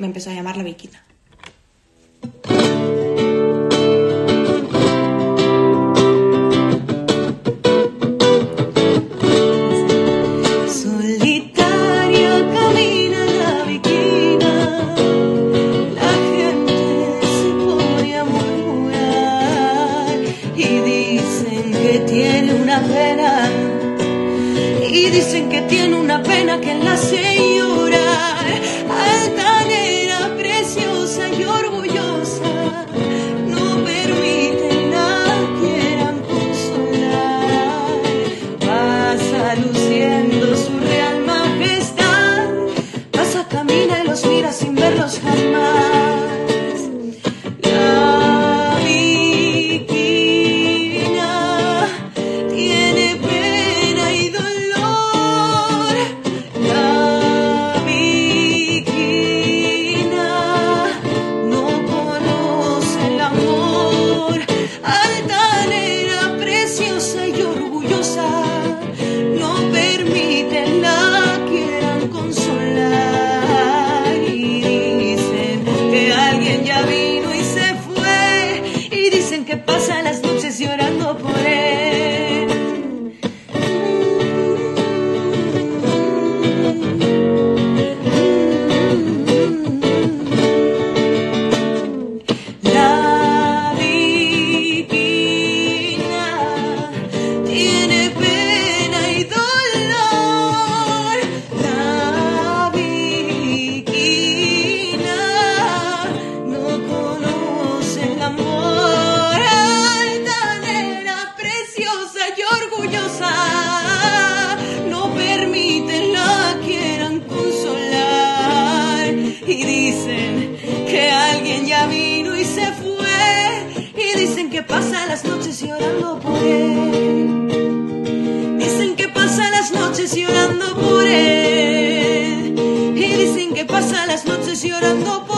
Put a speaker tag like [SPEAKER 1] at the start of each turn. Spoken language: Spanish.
[SPEAKER 1] Me empezó a llamar la viquita. Solitaria camina la viquita. La gente se pone a murmurar. Y dicen que tiene una pena. Y dicen que tiene una pena. miras sin verlos. pasan las llorando por él. Dicen que pasa las noches llorando por él. Y dicen que pasa las noches llorando por él.